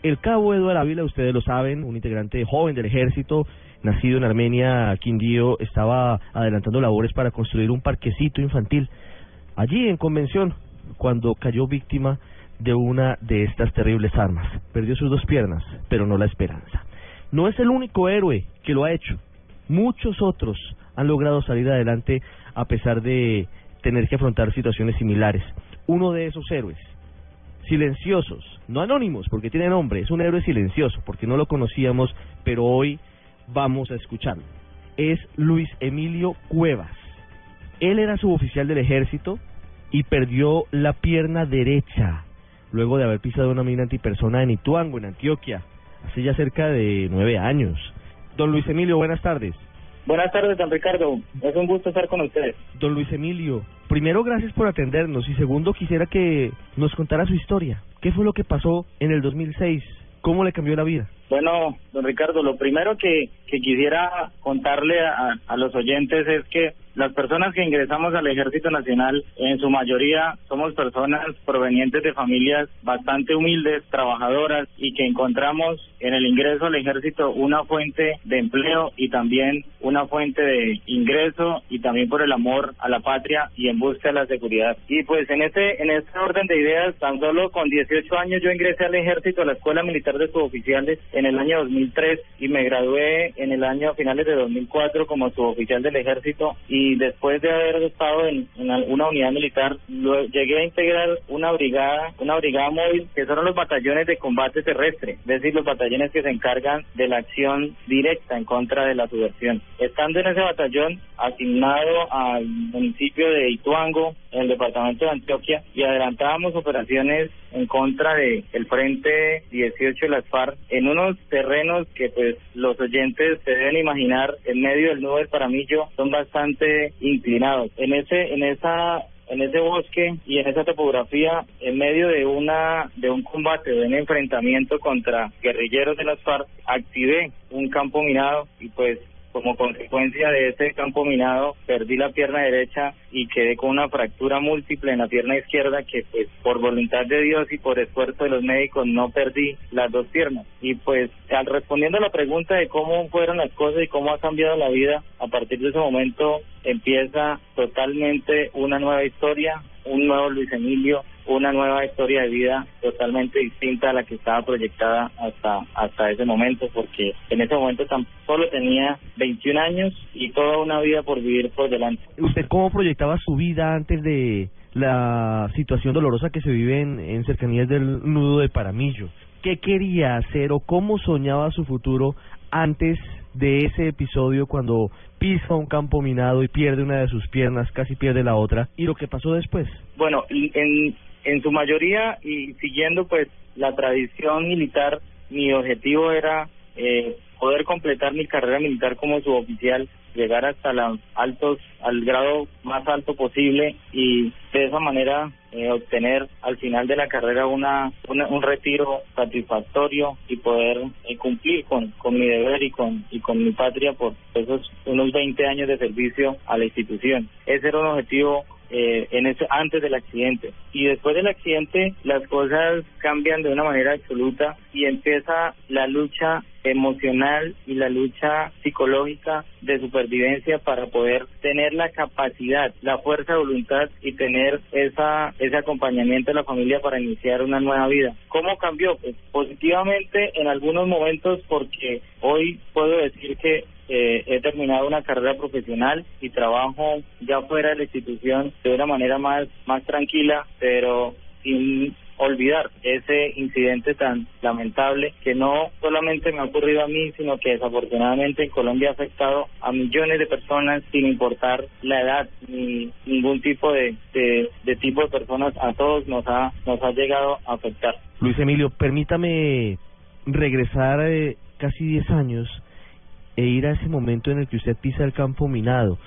El cabo Eduardo Ávila, ustedes lo saben, un integrante joven del ejército, nacido en Armenia, Quindío, estaba adelantando labores para construir un parquecito infantil allí en convención cuando cayó víctima de una de estas terribles armas. Perdió sus dos piernas, pero no la esperanza. No es el único héroe que lo ha hecho. Muchos otros han logrado salir adelante a pesar de tener que afrontar situaciones similares. Uno de esos héroes silenciosos, no anónimos, porque tiene nombre, es un héroe silencioso, porque no lo conocíamos, pero hoy vamos a escucharlo. Es Luis Emilio Cuevas. Él era suboficial del ejército y perdió la pierna derecha luego de haber pisado una mina antipersona en Ituango, en Antioquia, hace ya cerca de nueve años. Don Luis Emilio, buenas tardes. Buenas tardes, don Ricardo. Es un gusto estar con ustedes. Don Luis Emilio, primero gracias por atendernos y segundo quisiera que nos contara su historia. ¿Qué fue lo que pasó en el 2006? ¿Cómo le cambió la vida? Bueno, don Ricardo, lo primero que, que quisiera contarle a, a los oyentes es que las personas que ingresamos al Ejército Nacional, en su mayoría somos personas provenientes de familias bastante humildes, trabajadoras y que encontramos en el ingreso al Ejército una fuente de empleo y también una fuente de ingreso y también por el amor a la patria y en busca de la seguridad. Y pues en este en este orden de ideas, tan solo con 18 años yo ingresé al Ejército, a la Escuela Militar de Suboficiales en el año 2003 y me gradué en el año finales de 2004 como suboficial del Ejército y y después de haber estado en, una unidad militar, llegué a integrar una brigada, una brigada móvil, que son los batallones de combate terrestre, es decir, los batallones que se encargan de la acción directa en contra de la subversión. Estando en ese batallón, asignado al municipio de Ituango, en el departamento de Antioquia, y adelantábamos operaciones en contra de el Frente 18 de las FARC en unos terrenos que pues los oyentes se deben imaginar en medio del nudo del Paramillo son bastante inclinados. En ese, en esa en ese bosque y en esa topografía, en medio de una de un combate, de un enfrentamiento contra guerrilleros de las FARC, activé un campo minado y pues como consecuencia de ese campo minado perdí la pierna derecha y quedé con una fractura múltiple en la pierna izquierda que pues por voluntad de Dios y por esfuerzo de los médicos no perdí las dos piernas. Y pues al respondiendo a la pregunta de cómo fueron las cosas y cómo ha cambiado la vida, a partir de ese momento empieza totalmente una nueva historia, un nuevo Luis Emilio, una nueva historia de vida totalmente distinta a la que estaba proyectada hasta hasta ese momento, porque en ese momento tan solo tenía 21 años y toda una vida por vivir por delante. ¿Usted cómo proyectaba su vida antes de la situación dolorosa que se vive en, en cercanías del nudo de Paramillo? ¿Qué quería hacer o cómo soñaba su futuro antes de ese episodio cuando pisa un campo minado y pierde una de sus piernas, casi pierde la otra, y lo que pasó después? Bueno, en, en su mayoría y siguiendo pues la tradición militar, mi objetivo era eh, poder completar mi carrera militar como suboficial, llegar hasta los altos, al grado más alto posible y de esa manera eh, obtener al final de la carrera una, un retiro satisfactorio y poder eh, cumplir con, con mi deber y con y con mi patria por esos unos 20 años de servicio a la institución. Ese era un objetivo eh, en ese, antes del accidente. Y después del accidente las cosas cambian de una manera absoluta y empieza la lucha emocional y la lucha psicológica de supervivencia para poder tener la capacidad, la fuerza de voluntad y tener esa ese acompañamiento de la familia para iniciar una nueva vida. ¿Cómo cambió? Pues positivamente en algunos momentos porque hoy puedo decir que eh, he terminado una carrera profesional y trabajo ya fuera de la institución de una manera más, más tranquila, pero sin olvidar ese incidente tan lamentable que no solamente me ha ocurrido a mí, sino que desafortunadamente en Colombia ha afectado a millones de personas sin importar la edad ni ningún tipo de, tipo de personas, a todos nos ha, nos ha llegado a afectar. Luis Emilio, permítame regresar eh, casi 10 años e ir a ese momento en el que usted pisa el campo minado.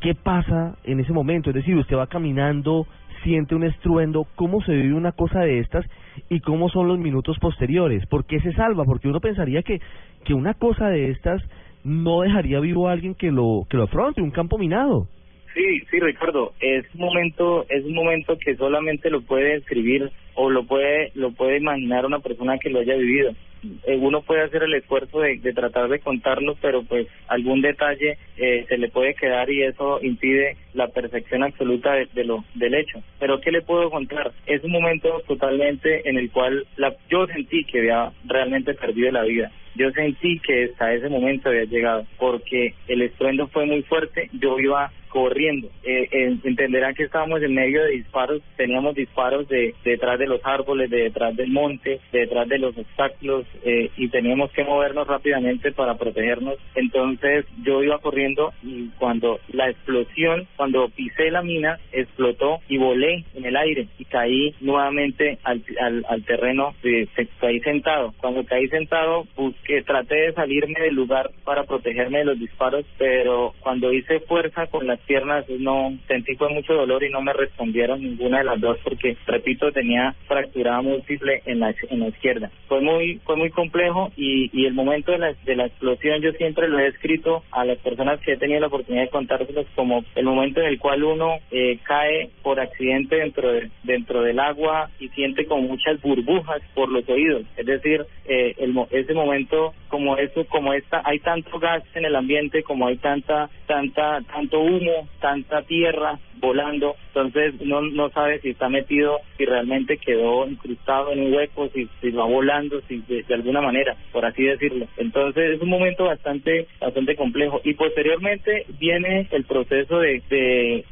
¿Qué pasa en ese momento? Es decir, usted va caminando, siente un estruendo, ¿cómo se vive una cosa de estas y cómo son los minutos posteriores? ¿Por qué se salva? Porque uno pensaría que, que una cosa de estas no dejaría vivo a alguien que lo, que lo afronte, un campo minado. Sí, sí, Ricardo, es un momento, es un momento que solamente lo puede escribir o lo puede lo puede imaginar una persona que lo haya vivido. Eh, uno puede hacer el esfuerzo de, tratar de contarlo, pero pues algún detalle eh, se le puede quedar y eso impide la perfección absoluta de, lo del hecho. Pero ¿qué le puedo contar? Es un momento totalmente en el cual la, yo sentí que había realmente perdido la vida. Yo sentí que hasta ese momento había llegado, porque el estruendo fue muy fuerte, yo iba corriendo. Eh, entenderán que estábamos en medio de disparos, teníamos disparos de, detrás de los árboles, de detrás del monte, de detrás de los obstáculos eh, y teníamos que movernos rápidamente para protegernos. Entonces yo iba corriendo y cuando la explosión, cuando pisé la mina, explotó y volé en el aire y caí nuevamente al, al, al terreno, de, caí sentado. Cuando caí sentado, busqué, traté de salirme del lugar para protegerme de los disparos, pero cuando hice fuerza con la piernas no sentí fue mucho dolor y no me respondieron ninguna de las dos porque repito tenía fracturada múltiple en la en la izquierda. Fue muy fue muy complejo y, el momento de la, de la explosión yo siempre lo he escrito a las personas que he tenido la oportunidad de contárselos como el momento en el cual uno eh, cae por accidente dentro de, dentro del agua y siente como muchas burbujas por los oídos. Es decir eh, el, ese momento como eso como esta hay tanto gas en el ambiente como hay tanta tanta tanto humo tanta tierra volando, entonces no no sabe si está metido, si realmente quedó incrustado en un hueco, si, si va volando, si de, alguna manera, por así decirlo. Entonces es un momento bastante bastante complejo. Y posteriormente viene el proceso de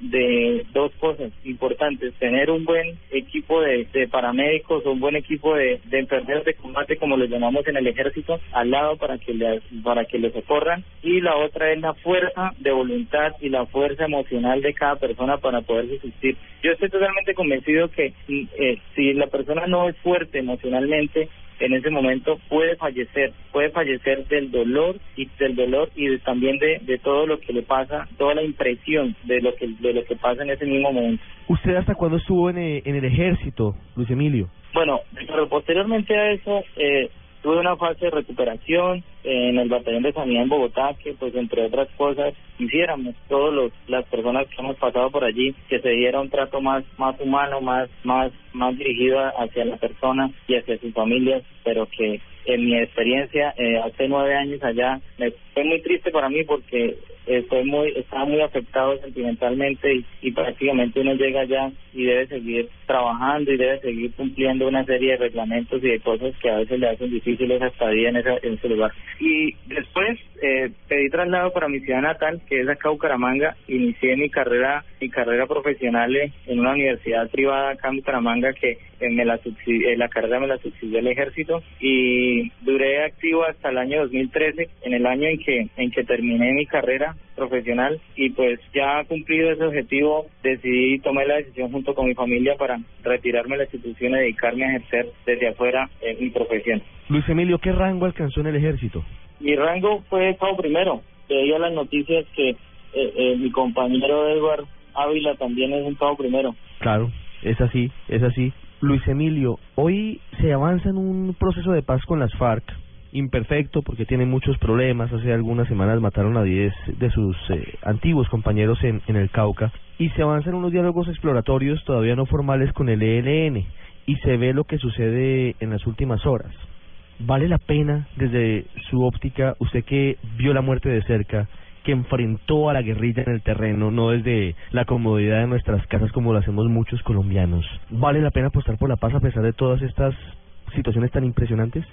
de, dos cosas importantes, tener un buen equipo de, paramédicos, un buen equipo de, enfermeros de combate como lo llamamos en el ejército al lado para que le para que le socorran. Y la otra es la fuerza de voluntad y la fuerza emocional de cada persona para poder resistir. Yo estoy totalmente convencido que eh, si la persona no es fuerte emocionalmente, en ese momento puede fallecer, puede fallecer del dolor y del dolor y también de, de todo lo que le pasa, toda la impresión de lo que de lo que pasa en ese mismo momento. ¿Usted hasta cuándo estuvo en, eh, en el ejército, Luis Emilio? Bueno, pero posteriormente a eso eh, tuve una fase de recuperación en el batallón de sanidad en Bogotá que pues entre otras cosas hiciéramos todos los las personas que hemos pasado por allí que se diera un trato más más humano más más más dirigido hacia la persona y hacia sus familias pero que en mi experiencia eh, hace nueve años allá me, fue muy triste para mí porque estoy muy estaba muy afectado sentimentalmente y, prácticamente uno llega allá y debe seguir trabajando y debe seguir cumpliendo una serie de reglamentos y de cosas que a veces le hacen difíciles esa estadía en, en ese lugar. Y después eh, pedí traslado para mi ciudad natal, que es acá Bucaramanga. Inicié mi carrera mi carrera profesional en una universidad privada acá en Bucaramanga que eh, me la eh, la carrera me la subsidió el ejército y duré activo hasta el año 2013, en el año en que en que terminé mi carrera profesional y pues ya cumplido ese objetivo decidí tomé la decisión junto con mi familia para retirarme de la institución y dedicarme a ejercer desde afuera mi profesión. Luis Emilio, ¿qué rango alcanzó en el ejército? Mi rango fue Estado Primero. Veía las noticias que eh, eh, mi compañero Edward Ávila también es un Estado Primero. Claro, es así, es así. Luis Emilio, hoy se avanza en un proceso de paz con las FARC, imperfecto porque tiene muchos problemas. Hace algunas semanas mataron a 10 de sus eh, antiguos compañeros en, en el Cauca y se avanza en unos diálogos exploratorios todavía no formales con el ELN y se ve lo que sucede en las últimas horas. ¿Vale la pena desde su óptica, usted que vio la muerte de cerca, que enfrentó a la guerrilla en el terreno, no desde la comodidad de nuestras casas como lo hacemos muchos colombianos? ¿Vale la pena apostar por la paz a pesar de todas estas situaciones tan impresionantes?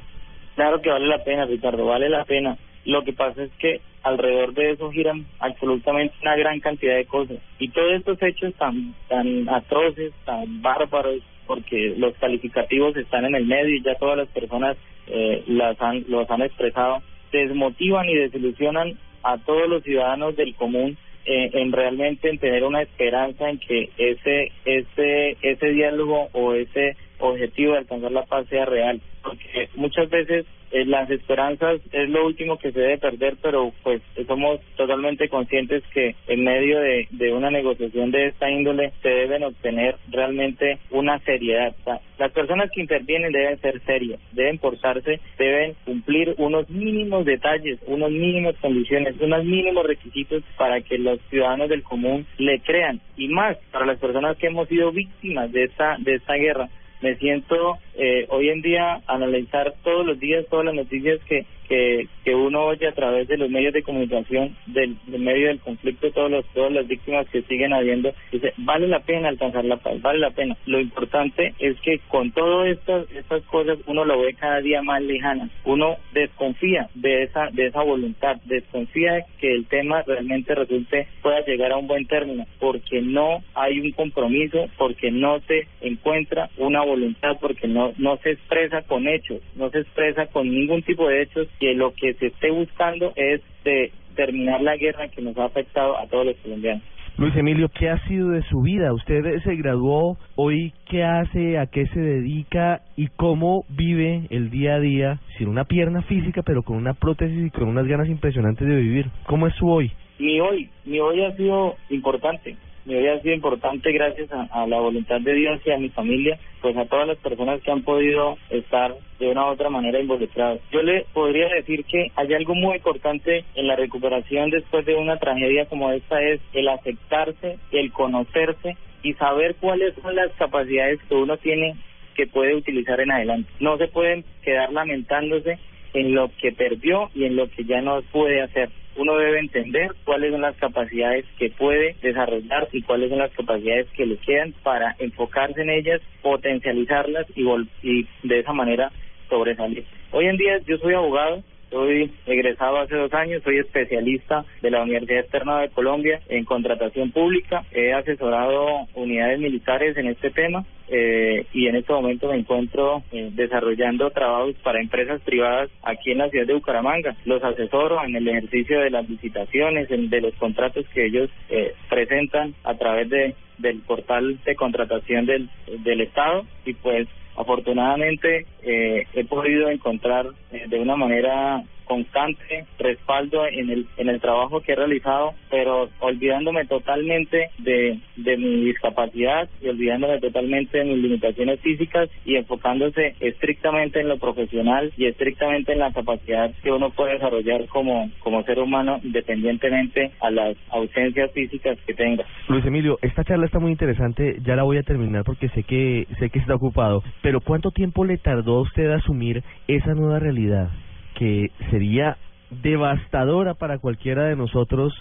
Claro que vale la pena, Ricardo, vale la pena. Lo que pasa es que alrededor de eso giran absolutamente una gran cantidad de cosas. Y todos estos hechos tan, tan atroces, tan bárbaros, porque los calificativos están en el medio y ya todas las personas eh, las han, los han expresado, desmotivan y desilusionan a todos los ciudadanos del común eh, en realmente en tener una esperanza en que ese ese ese diálogo o ese objetivo de alcanzar la paz sea real porque muchas veces eh, las esperanzas es lo último que se debe perder, pero pues somos totalmente conscientes que en medio de, de una negociación de esta índole se deben obtener realmente una seriedad. las personas que intervienen deben ser serias, deben portarse, deben cumplir unos mínimos detalles, unos mínimos condiciones, unos mínimos requisitos para que los ciudadanos del común le crean y más para las personas que hemos sido víctimas de esta de esta guerra me siento eh, hoy en día analizar todos los días todas las noticias que que, que uno oye a través de los medios de comunicación del, medio del conflicto todos los todas las víctimas que siguen habiendo dice vale la pena alcanzar la paz vale la pena lo importante es que con todas estas estas cosas uno lo ve cada día más lejana uno desconfía de esa de esa voluntad desconfía de que el tema realmente resulte pueda llegar a un buen término porque no hay un compromiso porque no se encuentra una voluntad porque no no se expresa con hechos no se expresa con ningún tipo de hechos que lo que se esté buscando es de terminar la guerra que nos ha afectado a todos los colombianos. Luis Emilio, ¿qué ha sido de su vida? Usted se graduó, hoy qué hace, a qué se dedica y cómo vive el día a día sin una pierna física, pero con una prótesis y con unas ganas impresionantes de vivir. ¿Cómo es su hoy? Mi hoy, mi hoy ha sido importante mi vida ha sido importante gracias a, la voluntad de Dios y a mi familia, pues a todas las personas que han podido estar de una u otra manera involucradas. Yo le podría decir que hay algo muy importante en la recuperación después de una tragedia como esta es el aceptarse, el conocerse y saber cuáles son las capacidades que uno tiene que puede utilizar en adelante. No se pueden quedar lamentándose en lo que perdió y en lo que ya no puede hacer uno debe entender cuáles son las capacidades que puede desarrollar y cuáles son las capacidades que le quedan para enfocarse en ellas, potencializarlas y, y de esa manera sobresalir. Hoy en día yo soy abogado, soy egresado hace dos años, soy especialista de la Universidad Externa de Colombia en contratación pública. He asesorado unidades militares en este tema eh, y en este momento me encuentro eh, desarrollando trabajos para empresas privadas aquí en la ciudad de Bucaramanga. Los asesoro en el ejercicio de las licitaciones, en, de los contratos que ellos eh, presentan a través de del portal de contratación del, del Estado y pues afortunadamente eh, he podido encontrar eh, de una manera constante respaldo en el en el trabajo que he realizado pero olvidándome totalmente de, de mi discapacidad y olvidándome totalmente de mis limitaciones físicas y enfocándose estrictamente en lo profesional y estrictamente en la capacidad que uno puede desarrollar como como ser humano independientemente a las ausencias físicas que tenga. Luis Emilio, esta charla está muy interesante, ya la voy a terminar porque sé que sé que está ocupado, pero ¿cuánto tiempo le tardó a usted asumir esa nueva realidad? Que sería devastadora para cualquiera de nosotros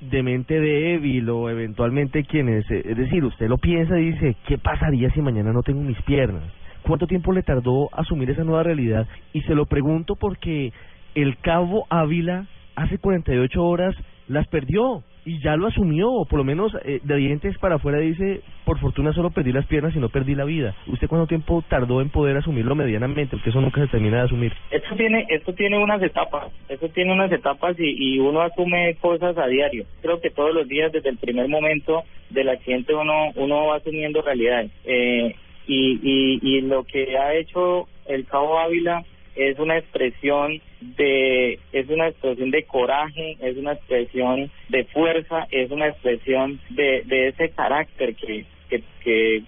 de mente débil o eventualmente quienes, eh, es decir, usted lo piensa y dice, ¿qué pasaría si mañana no tengo mis piernas? ¿Cuánto tiempo le tardó asumir esa nueva realidad? Y se lo pregunto porque el cabo Ávila hace 48 horas las perdió y ya lo asumió, o por lo menos eh, de dientes para afuera dice, por fortuna solo perdí las piernas y no perdí la vida. ¿Usted cuánto tiempo tardó en poder asumirlo medianamente? Porque eso nunca se termina de asumir. Esto tiene, esto tiene unas etapas, esto tiene unas etapas y, y uno asume cosas a diario. Creo que todos los días, desde el primer momento del accidente, uno, uno va asumiendo realidades. Eh, y, y, y lo que ha hecho el Cabo Ávila es una expresión de es una expresión de coraje, es una expresión de fuerza, es una expresión de, de ese carácter que, que, que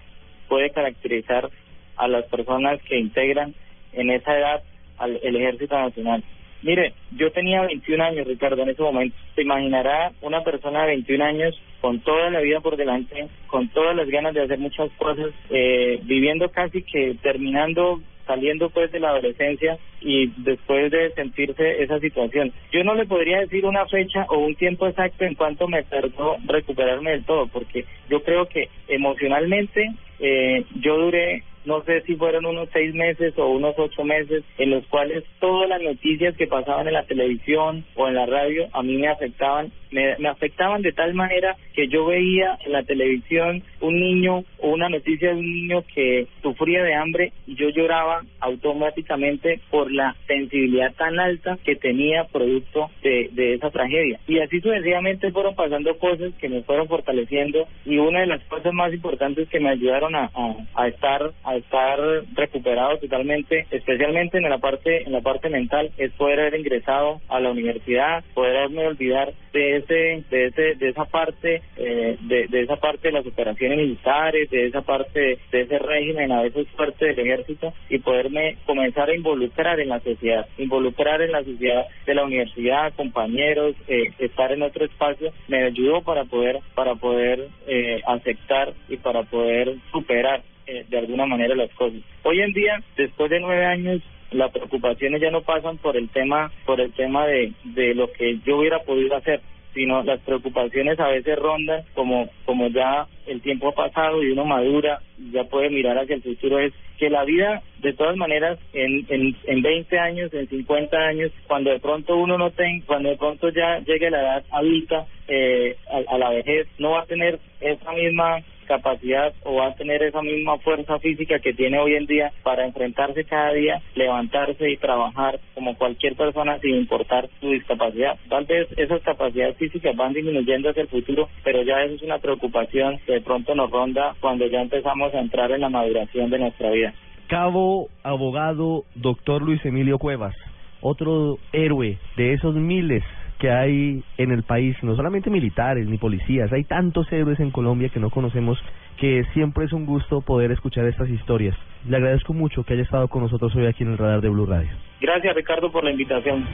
puede caracterizar a las personas que integran en esa edad al Ejército Nacional. Mire, yo tenía 21 años, Ricardo, en ese momento. Se imaginará una persona de 21 años con toda la vida por delante, con todas las ganas de hacer muchas cosas, eh, viviendo casi que terminando saliendo pues de la adolescencia y después de sentirse esa situación. Yo no le podría decir una fecha o un tiempo exacto en cuanto me tardó recuperarme del todo, porque yo creo que emocionalmente eh, yo duré no sé si fueron unos seis meses o unos ocho meses en los cuales todas las noticias que pasaban en la televisión o en la radio a mí me afectaban me, me afectaban de tal manera que yo veía en la televisión un niño o una noticia de un niño que sufría de hambre y yo lloraba automáticamente por la sensibilidad tan alta que tenía producto de, de esa tragedia. Y así sucesivamente fueron pasando cosas que me fueron fortaleciendo y una de las cosas más importantes que me ayudaron a, a, estar a estar recuperado totalmente, especialmente en la parte en la parte mental, es poder haber ingresado a la universidad, poder haberme olvidar de ese, de ese, de esa parte, eh, de, de esa parte de las operaciones militares, de esa parte de ese régimen a veces fuerte del ejército y poderme comenzar a involucrar en la sociedad, involucrar en la sociedad de la universidad, compañeros, eh, estar en otro espacio, me ayudó para poder, para poder eh, aceptar y para poder superar eh, de alguna manera las cosas. Hoy en día, después de nueve años, las preocupaciones ya no pasan por el tema, por el tema de, de lo que yo hubiera podido hacer, sino las preocupaciones a veces rondan como como ya el tiempo ha pasado y uno madura ya puede mirar hacia el futuro es que la vida de todas maneras en en, en 20 años en 50 años cuando de pronto uno no tenga cuando de pronto ya llegue la edad adulta eh, a, a la vejez no va a tener esa misma capacidad o va a tener esa misma fuerza física que tiene hoy en día para enfrentarse cada día, levantarse y trabajar como cualquier persona sin importar su discapacidad. Tal vez esas capacidades físicas van disminuyendo hacia el futuro, pero ya eso es una preocupación que de pronto nos ronda cuando ya empezamos a entrar en la maduración de nuestra vida. Cabo, abogado, doctor Luis Emilio Cuevas, otro héroe de esos miles que hay en el país, no solamente militares ni policías, hay tantos héroes en Colombia que no conocemos que siempre es un gusto poder escuchar estas historias. Le agradezco mucho que haya estado con nosotros hoy aquí en el radar de Blue Radio. Gracias Ricardo por la invitación.